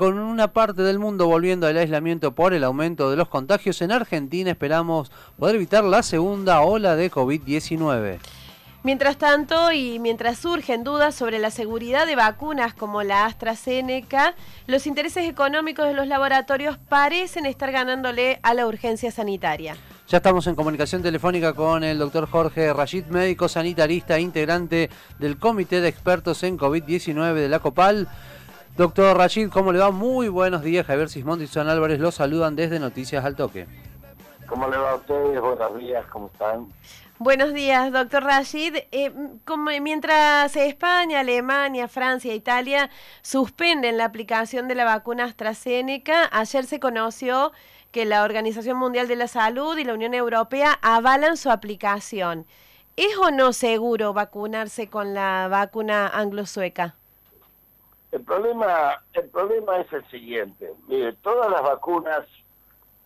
Con una parte del mundo volviendo al aislamiento por el aumento de los contagios, en Argentina esperamos poder evitar la segunda ola de COVID-19. Mientras tanto, y mientras surgen dudas sobre la seguridad de vacunas como la AstraZeneca, los intereses económicos de los laboratorios parecen estar ganándole a la urgencia sanitaria. Ya estamos en comunicación telefónica con el doctor Jorge Rashid, médico sanitarista, integrante del Comité de Expertos en COVID-19 de la COPAL. Doctor Rashid, ¿cómo le va? Muy buenos días. Javier Sismondi y Son Álvarez los saludan desde Noticias al Toque. ¿Cómo le va a ustedes? Buenos días, ¿cómo están? Buenos días, doctor Rashid. Eh, mientras España, Alemania, Francia e Italia suspenden la aplicación de la vacuna AstraZeneca, ayer se conoció que la Organización Mundial de la Salud y la Unión Europea avalan su aplicación. ¿Es o no seguro vacunarse con la vacuna anglo-sueca? El problema, el problema es el siguiente. Mire, todas las vacunas,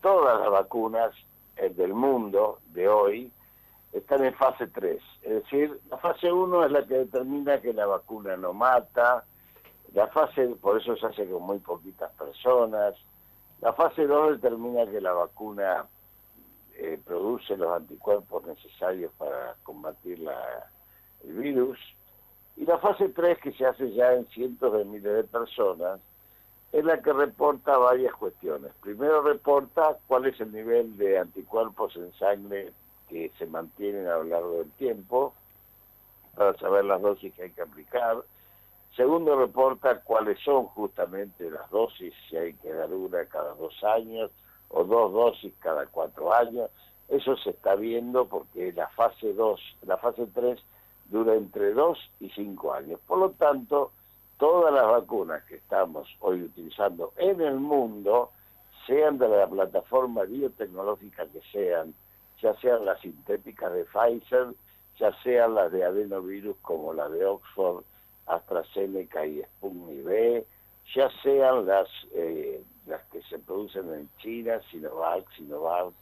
todas las vacunas del mundo de hoy están en fase 3. Es decir, la fase 1 es la que determina que la vacuna no mata. La fase, por eso se hace con muy poquitas personas. La fase 2 determina que la vacuna eh, produce los anticuerpos necesarios para combatir la, el virus. Y la fase 3, que se hace ya en cientos de miles de personas, es la que reporta varias cuestiones. Primero reporta cuál es el nivel de anticuerpos en sangre que se mantienen a lo largo del tiempo, para saber las dosis que hay que aplicar. Segundo, reporta cuáles son justamente las dosis, si hay que dar una cada dos años o dos dosis cada cuatro años. Eso se está viendo porque la fase 2, la fase 3 dura entre 2 y 5 años. Por lo tanto, todas las vacunas que estamos hoy utilizando en el mundo, sean de la plataforma biotecnológica que sean, ya sean las sintéticas de Pfizer, ya sean las de adenovirus como la de Oxford, AstraZeneca y Sputnik V, ya sean las, eh, las que se producen en China, Sinovac, Sinovac,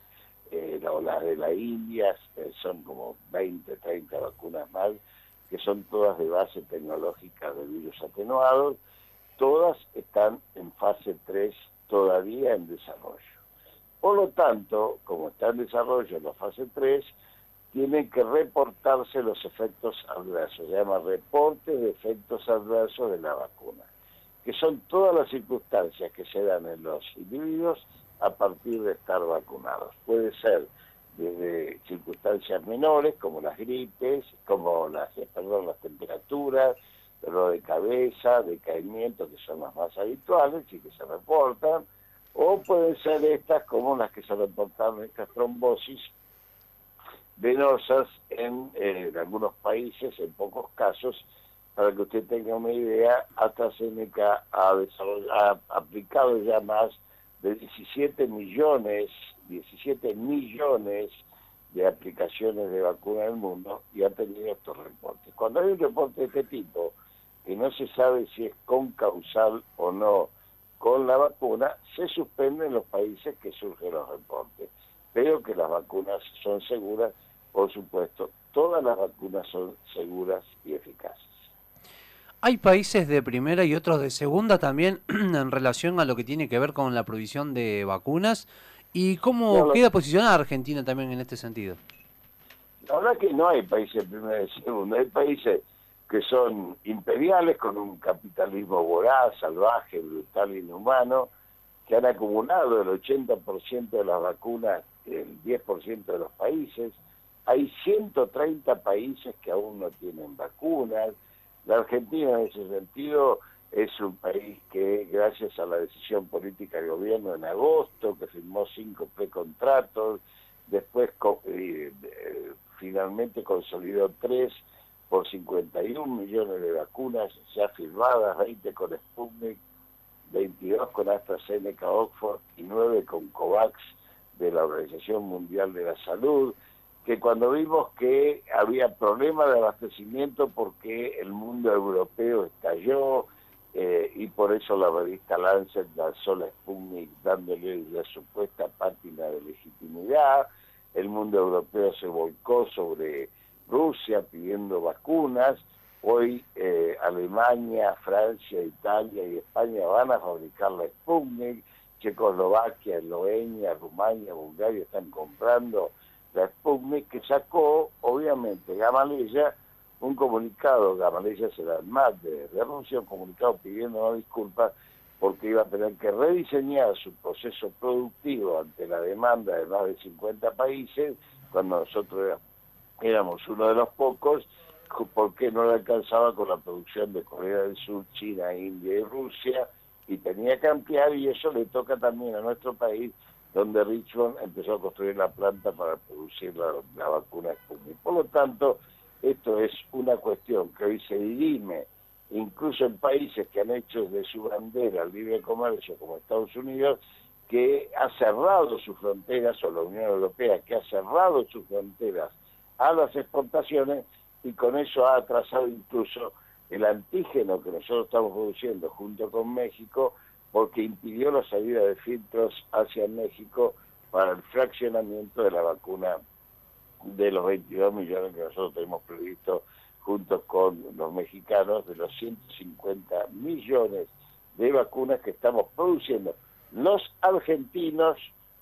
eh, o las de la India, eh, son como 20, 30 vacunas más, que son todas de base tecnológica de virus atenuados, todas están en fase 3 todavía en desarrollo. Por lo tanto, como está en desarrollo en la fase 3, tienen que reportarse los efectos adversos, se llama reporte de efectos adversos de la vacuna, que son todas las circunstancias que se dan en los individuos a partir de estar vacunados. Puede ser desde circunstancias menores como las gripes, como las, perdón, las temperaturas, dolor de cabeza, decaimiento, que son las más habituales y que se reportan, o pueden ser estas como las que se reportaron, estas trombosis venosas en, eh, en algunos países, en pocos casos, para que usted tenga una idea, AstraZeneca ha, ha aplicado ya más de 17 millones, 17 millones de aplicaciones de vacuna en el mundo y ha tenido estos reportes. Cuando hay un reporte de este tipo, que no se sabe si es con causal o no con la vacuna, se suspenden los países que surgen los reportes. Pero que las vacunas son seguras, por supuesto, todas las vacunas son seguras y eficaces. Hay países de primera y otros de segunda también en relación a lo que tiene que ver con la provisión de vacunas. ¿Y cómo queda posicionada Argentina también en este sentido? La verdad que no hay países de primera y segunda, hay países que son imperiales con un capitalismo voraz, salvaje, brutal, inhumano, que han acumulado el 80% de las vacunas el 10% de los países. Hay 130 países que aún no tienen vacunas la Argentina en ese sentido es un país que gracias a la decisión política del gobierno en agosto, que firmó cinco precontratos, después eh, finalmente consolidó tres por 51 millones de vacunas ya firmadas, 20 con Sputnik, 22 con AstraZeneca Oxford y 9 con COVAX de la Organización Mundial de la Salud que cuando vimos que había problemas de abastecimiento porque el mundo europeo estalló eh, y por eso la revista Lancet lanzó la Sputnik dándole la supuesta pátina de legitimidad, el mundo europeo se volcó sobre Rusia pidiendo vacunas. Hoy eh, Alemania, Francia, Italia y España van a fabricar la Sputnik, Checoslovaquia, Eslovenia, Rumania, Bulgaria están comprando la Sputnik que sacó, obviamente, Gamaleya, un comunicado, Gamaleya será el más de, de Rusia, un comunicado pidiendo disculpas porque iba a tener que rediseñar su proceso productivo ante la demanda de más de 50 países, cuando nosotros éramos uno de los pocos, porque no le alcanzaba con la producción de Corea del Sur, China, India y Rusia, y tenía que ampliar, y eso le toca también a nuestro país, donde Richmond empezó a construir la planta para producir la, vacuna Sputnik. Por lo tanto, esto es una cuestión que hoy se dirime incluso en países que han hecho de su bandera el libre comercio, como Estados Unidos, que ha cerrado sus fronteras, o la Unión Europea, que ha cerrado sus fronteras a las exportaciones y con eso ha atrasado incluso el antígeno que nosotros estamos produciendo junto con México, porque impidió la salida de filtros hacia México para el fraccionamiento de la vacuna de los 22 millones que nosotros tenemos previsto junto con los mexicanos, de los 150 millones de vacunas que estamos produciendo los argentinos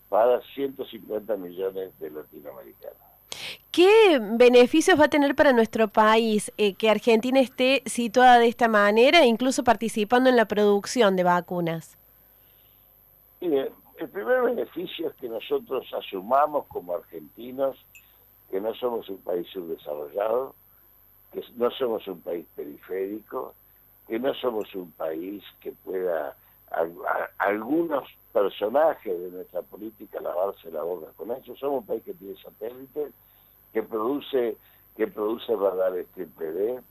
para 150 millones de latinoamericanos. ¿Qué beneficios va a tener para nuestro país eh, que Argentina esté situada de esta manera, incluso participando en la producción de vacunas? Mire, el primer beneficio es que nosotros asumamos como argentinos que no somos un país subdesarrollado, que no somos un país periférico, que no somos un país que pueda algunos personajes de nuestra política lavarse la boca con eso. Somos un país que tiene satélites, que produce que produce radares TPD,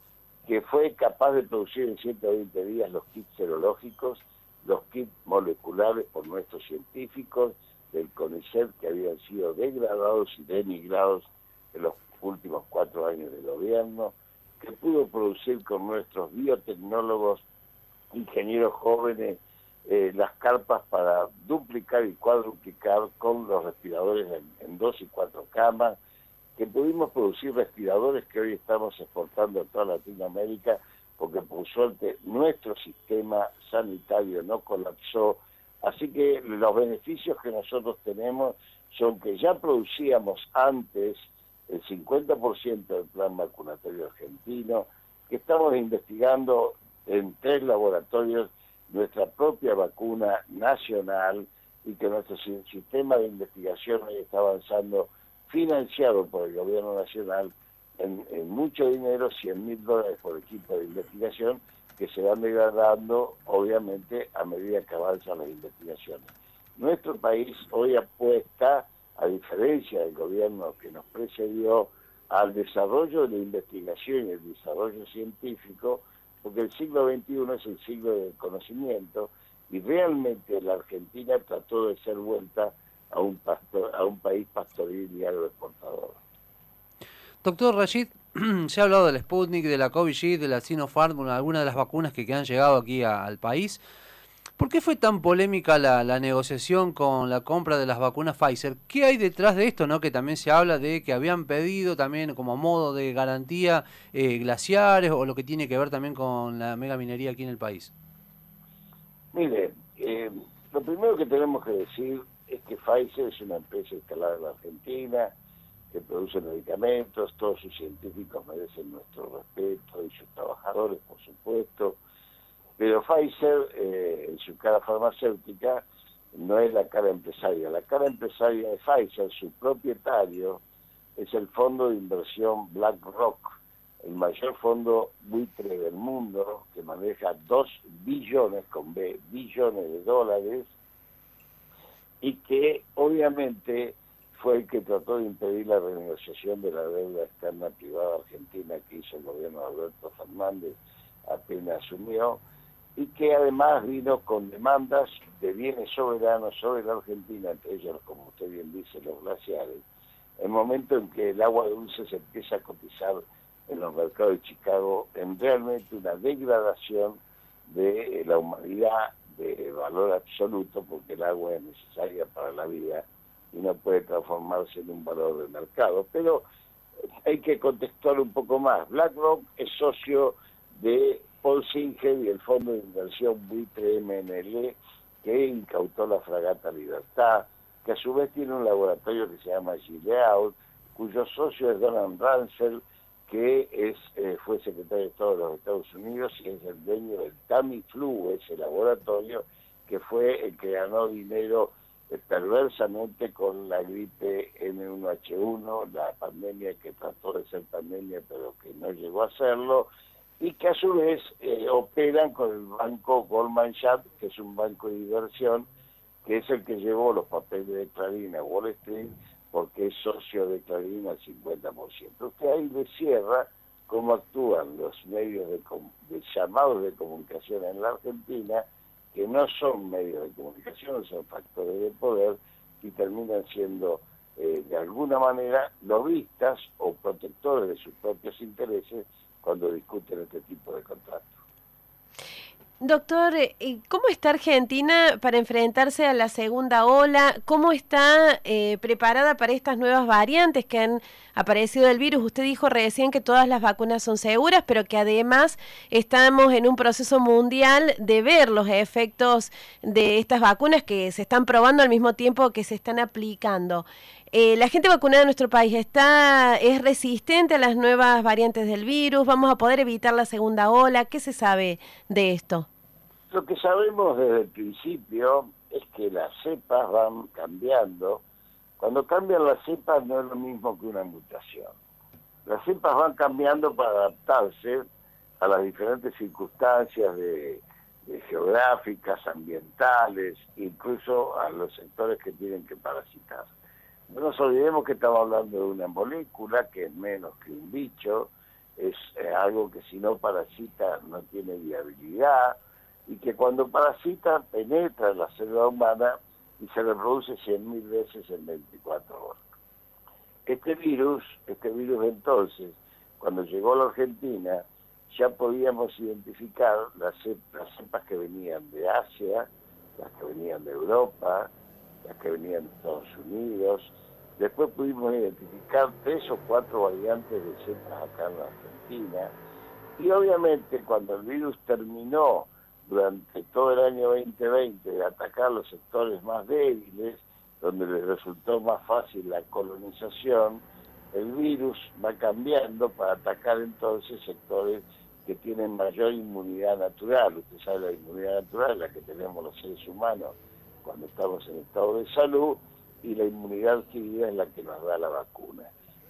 que fue capaz de producir en 120 días los kits serológicos, los kits moleculares por nuestros científicos del CONICET que habían sido degradados y denigrados en los últimos cuatro años de gobierno, que pudo producir con nuestros biotecnólogos, ingenieros jóvenes, eh, las carpas para duplicar y cuadruplicar con los respiradores en, dos y cuatro camas, que pudimos producir respiradores que hoy estamos exportando a toda Latinoamérica, porque por suerte nuestro sistema sanitario no colapsó. Así que los beneficios que nosotros tenemos son que ya producíamos antes el 50% del plan vacunatorio argentino, que estamos investigando en tres laboratorios nuestra propia vacuna nacional y que nuestro sistema de investigación hoy está avanzando financiado por el gobierno nacional en, mucho dinero, 100 mil dólares por equipo de investigación, que se van degradando obviamente a medida que avanzan las investigaciones. Nuestro país hoy apuesta a diferencia del gobierno que nos precedió, al desarrollo de la investigación y el desarrollo científico, porque el siglo XXI es el siglo del conocimiento y realmente la Argentina trató de ser vuelta a un, a un país pastoril y agroexportador. Doctor Rashid, se ha hablado del Sputnik, de la COVID, de la Sinopharm, algunas de las vacunas que, han llegado aquí al país. ¿Por qué fue tan polémica la, negociación con la compra de las vacunas Pfizer? ¿Qué hay detrás de esto? ¿no? Que también se habla de que habían pedido también como modo de garantía eh, glaciares o lo que tiene que ver también con la mega minería aquí en el país. Mire, eh, lo primero que tenemos que decir es que Pfizer es una empresa instalada en la Argentina, que produce medicamentos, todos sus científicos merecen nuestro respeto y sus trabajadores, por supuesto pero Pfizer, eh, en su cara farmacéutica, no es la cara empresaria. La cara empresaria de Pfizer, su propietario, es el fondo de inversión BlackRock, el mayor fondo buitre del mundo, que maneja 2 billones, con B, billones de dólares, y que obviamente fue el que trató de impedir la renegociación de la deuda externa privada argentina que hizo el gobierno de Alberto Fernández apenas asumió, y que además vino con demandas de bienes soberanos sobre la Argentina, entre ellos, como usted bien dice, los glaciares, el momento en que el agua dulce se empieza a cotizar en los mercados de Chicago, en realmente una degradación de la humanidad de valor absoluto, porque el agua es necesaria para la vida y no puede transformarse en un valor de mercado. Pero hay que contextuar un poco más. BlackRock es socio de Paul Singer y el fondo de inversión Buitre MNL que incautó la fragata Libertad, que a su vez tiene un laboratorio que se llama Gilead, cuyo socio es Donald Ransel, que es eh, fue secretario de Estado de los Estados Unidos y es el dueño del Tamiflu, ese laboratorio, que fue el que ganó dinero eh, perversamente con la gripe N1H1, la pandemia que trató de ser pandemia pero que no llegó a serlo, y que a su vez eh, operan con el banco Goldman Sachs, que es un banco de inversión, que es el que llevó los papeles de Clarín Wall Street, porque es socio de Clarín al 50%. Usted ahí le cierra cómo actúan los medios de, de llamados de comunicación en la Argentina, que no son medios de comunicación, son factores de poder y terminan siendo eh, de alguna manera lobistas o protectores de sus propios intereses cuando discuten este tipo de contratos. Doctor, eh, ¿cómo está Argentina para enfrentarse a la segunda ola? ¿Cómo está eh, preparada para estas nuevas variantes que han aparecido del virus? Usted dijo recién que todas las vacunas son seguras, pero que además estamos en un proceso mundial de ver los efectos de estas vacunas que se están probando al mismo tiempo que se están aplicando. Eh, ¿La gente vacunada en nuestro país está es resistente a las nuevas variantes del virus? ¿Vamos a poder evitar la segunda ola? ¿Qué se sabe de esto? Lo que sabemos desde el principio es que las cepas van cambiando. Cuando cambian las cepas no es lo mismo que una mutación. Las cepas van cambiando para adaptarse a las diferentes circunstancias geográficas, ambientales, incluso a los sectores que tienen que parasitar. No nos olvidemos que estamos hablando de una molécula que es menos que un bicho, es algo que si no parasita no tiene viabilidad y que cuando parasita penetra en la célula humana y se reproduce 100.000 veces en 24 horas. Este virus, este virus entonces, cuando llegó a la Argentina, ya podíamos identificar las cepas que venían de Asia, las que venían de Europa, que venían de Estados Unidos. Después pudimos identificar tres o cuatro variantes de cepas acá en la Argentina. Y obviamente cuando el virus terminó durante todo el año 2020 de atacar los sectores más débiles, donde les resultó más fácil la colonización, el virus va cambiando para atacar entonces sectores que tienen mayor inmunidad natural. Usted sabe la inmunidad natural, la que tenemos los seres humanos cuando estamos en estado de salud, y la inmunidad adquirida es la que nos da la vacuna.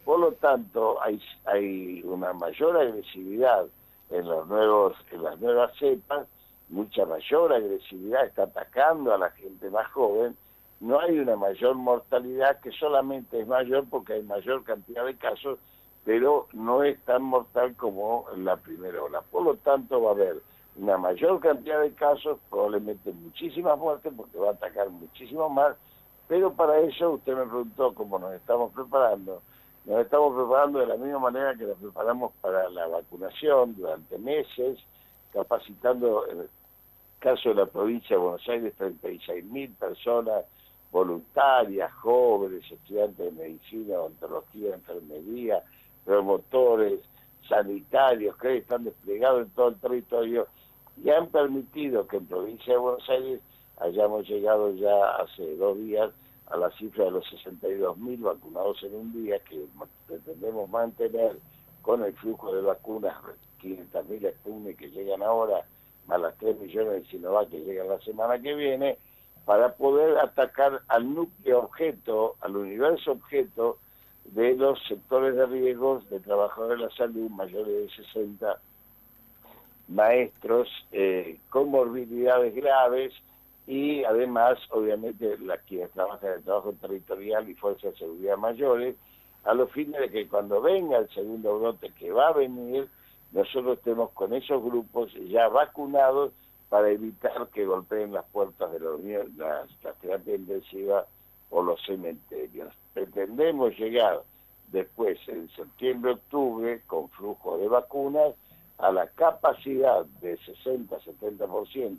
Por lo tanto, hay, una mayor agresividad en, en las nuevas cepas, mucha mayor agresividad, está atacando a la gente más joven, no hay una mayor mortalidad que solamente es mayor porque hay mayor cantidad de casos, pero no es tan mortal como la primera ola. Por lo tanto, va a haber una mayor cantidad de casos, probablemente muchísimas muertes, porque va a atacar muchísimo más, pero para eso usted me preguntó cómo nos estamos preparando. Nos estamos preparando de la misma manera que nos preparamos para la vacunación durante meses, capacitando, en el caso de la provincia de Buenos Aires, 36 mil personas voluntarias, jóvenes, estudiantes de medicina, odontología, enfermería, promotores, sanitarios que están desplegados en todo el territorio y han permitido que en provincia de Buenos Aires hayamos llegado ya hace dos días a la cifra de los 62.000 vacunados en un día que pretendemos mantener con el flujo de vacunas, 500.000 Sputnik que llegan ahora, más las 3 millones de Sinovac que llegan la semana que viene, para poder atacar al núcleo objeto, al universo objeto de los sectores de riesgos de trabajadores de la salud mayores de 60 maestros eh, con morbilidades graves y además, obviamente, las quienes trabajan en el trabajo territorial y fuerzas de seguridad mayores, a los fines de que cuando venga el segundo brote que va a venir, nosotros estemos con esos grupos ya vacunados para evitar que golpeen las puertas de las, las terapias intensivas o los cementerios. Pretendemos llegar después, en septiembre-octubre, con flujo de vacunas, a la capacidad de 60-70%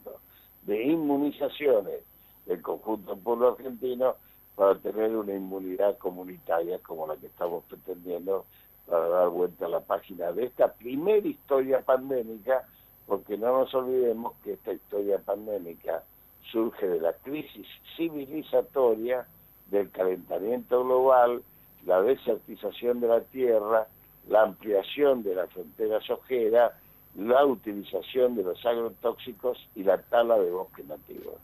de inmunizaciones del conjunto del pueblo argentino para tener una inmunidad comunitaria como la que estamos pretendiendo para dar vuelta a la página de esta primera historia pandémica, porque no nos olvidemos que esta historia pandémica surge de la crisis civilizatoria, del calentamiento global, la desertización de la tierra, la ampliación de la frontera sojera, la utilización de los agrotóxicos y la tala de bosques nativos.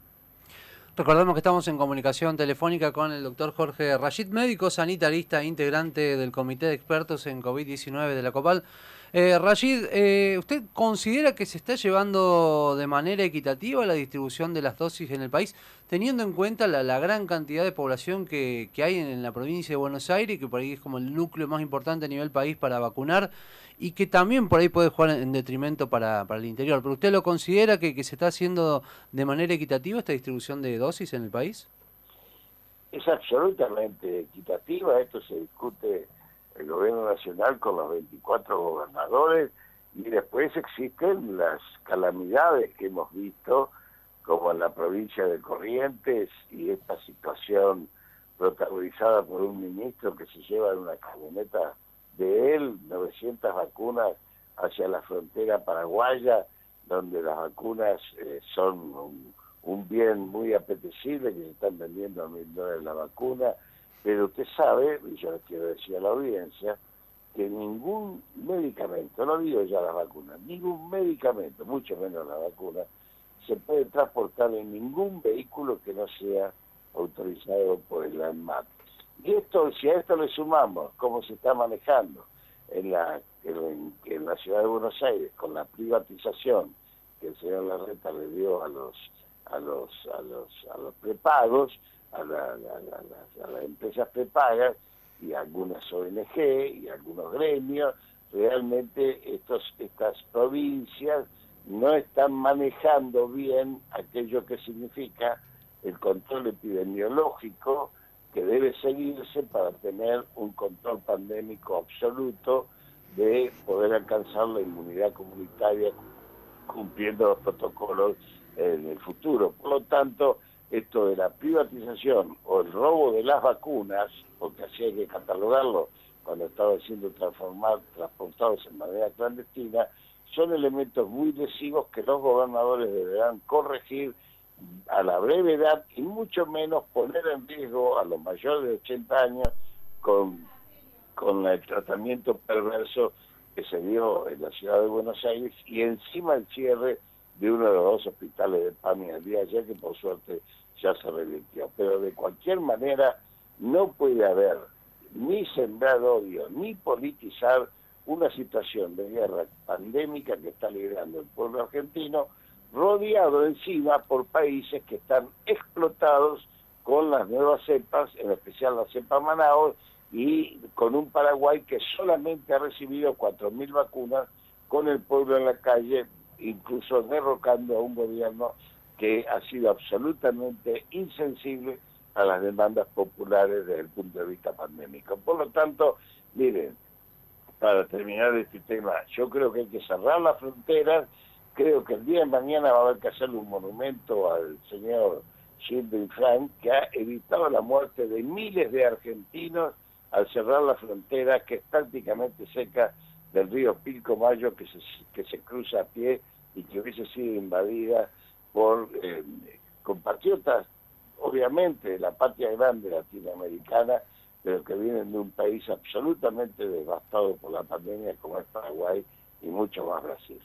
Recordemos que estamos en comunicación telefónica con el doctor Jorge Rashid, médico sanitarista, integrante del Comité de Expertos en COVID-19 de la COPAL. Eh, Rashid, eh, ¿usted considera que se está llevando de manera equitativa la distribución de las dosis en el país, teniendo en cuenta la, gran cantidad de población que, hay en, la provincia de Buenos Aires, que por ahí es como el núcleo más importante a nivel país para vacunar, y que también por ahí puede jugar en, detrimento para, el interior? ¿Pero usted lo considera que, que se está haciendo de manera equitativa esta distribución de dosis en el país? Es absolutamente equitativa, esto se discute el gobierno nacional con los 24 gobernadores y después existen las calamidades que hemos visto como en la provincia de Corrientes y esta situación protagonizada por un ministro que se lleva en una camioneta de él 900 vacunas hacia la frontera paraguaya, donde las vacunas eh, son un, bien muy apetecible, que se están vendiendo a mil dólares la vacuna, pero usted sabe, y yo le quiero decir a la audiencia, que ningún medicamento, no digo ya las vacunas, ningún medicamento, mucho menos la vacuna, se puede transportar en ningún vehículo que no sea autorizado por el ANMAT. Y esto, si a esto le sumamos cómo se está manejando en la, en, la ciudad de Buenos Aires con la privatización que el señor Larreta le dio a los a los a los a los prepagos, a, las empresas prepagas y a algunas ONG y algunos gremios, realmente estos, estas provincias no están manejando bien aquello que significa el control epidemiológico que debe seguirse para tener un control pandémico absoluto de poder alcanzar la inmunidad comunitaria cumpliendo los protocolos en el futuro. Por lo tanto, esto de la privatización o el robo de las vacunas, porque así hay que catalogarlo cuando estaban siendo transformados, transportados en manera clandestina, son elementos muy lesivos que los gobernadores deberán corregir a la brevedad y mucho menos poner en riesgo a los mayores de 80 años con, con el tratamiento perverso que se dio en la ciudad de Buenos Aires y encima el cierre de uno de los dos hospitales de PAMI al día ayer, que por suerte ya se revirtió. Pero de cualquier manera, no puede haber ni sembrar odio, ni politizar una situación de guerra pandémica que está liderando el pueblo argentino, rodeado encima por países que están explotados con las nuevas cepas, en especial la cepa Manaus, y con un Paraguay que solamente ha recibido 4.000 vacunas, con el pueblo en la calle incluso derrocando a un gobierno que ha sido absolutamente insensible a las demandas populares desde el punto de vista pandémico. Por lo tanto, miren, para terminar este tema, yo creo que hay que cerrar las fronteras, creo que el día de mañana va a haber que hacerle un monumento al señor Gilbert Frank, que ha evitado la muerte de miles de argentinos al cerrar la frontera que es prácticamente seca del río Pilcomayo que se, que se cruza a pie y que hubiese sido invadida por eh, compatriotas, obviamente, de la patria grande latinoamericana, pero que vienen de un país absolutamente devastado por la pandemia como es Paraguay y mucho más Brasil.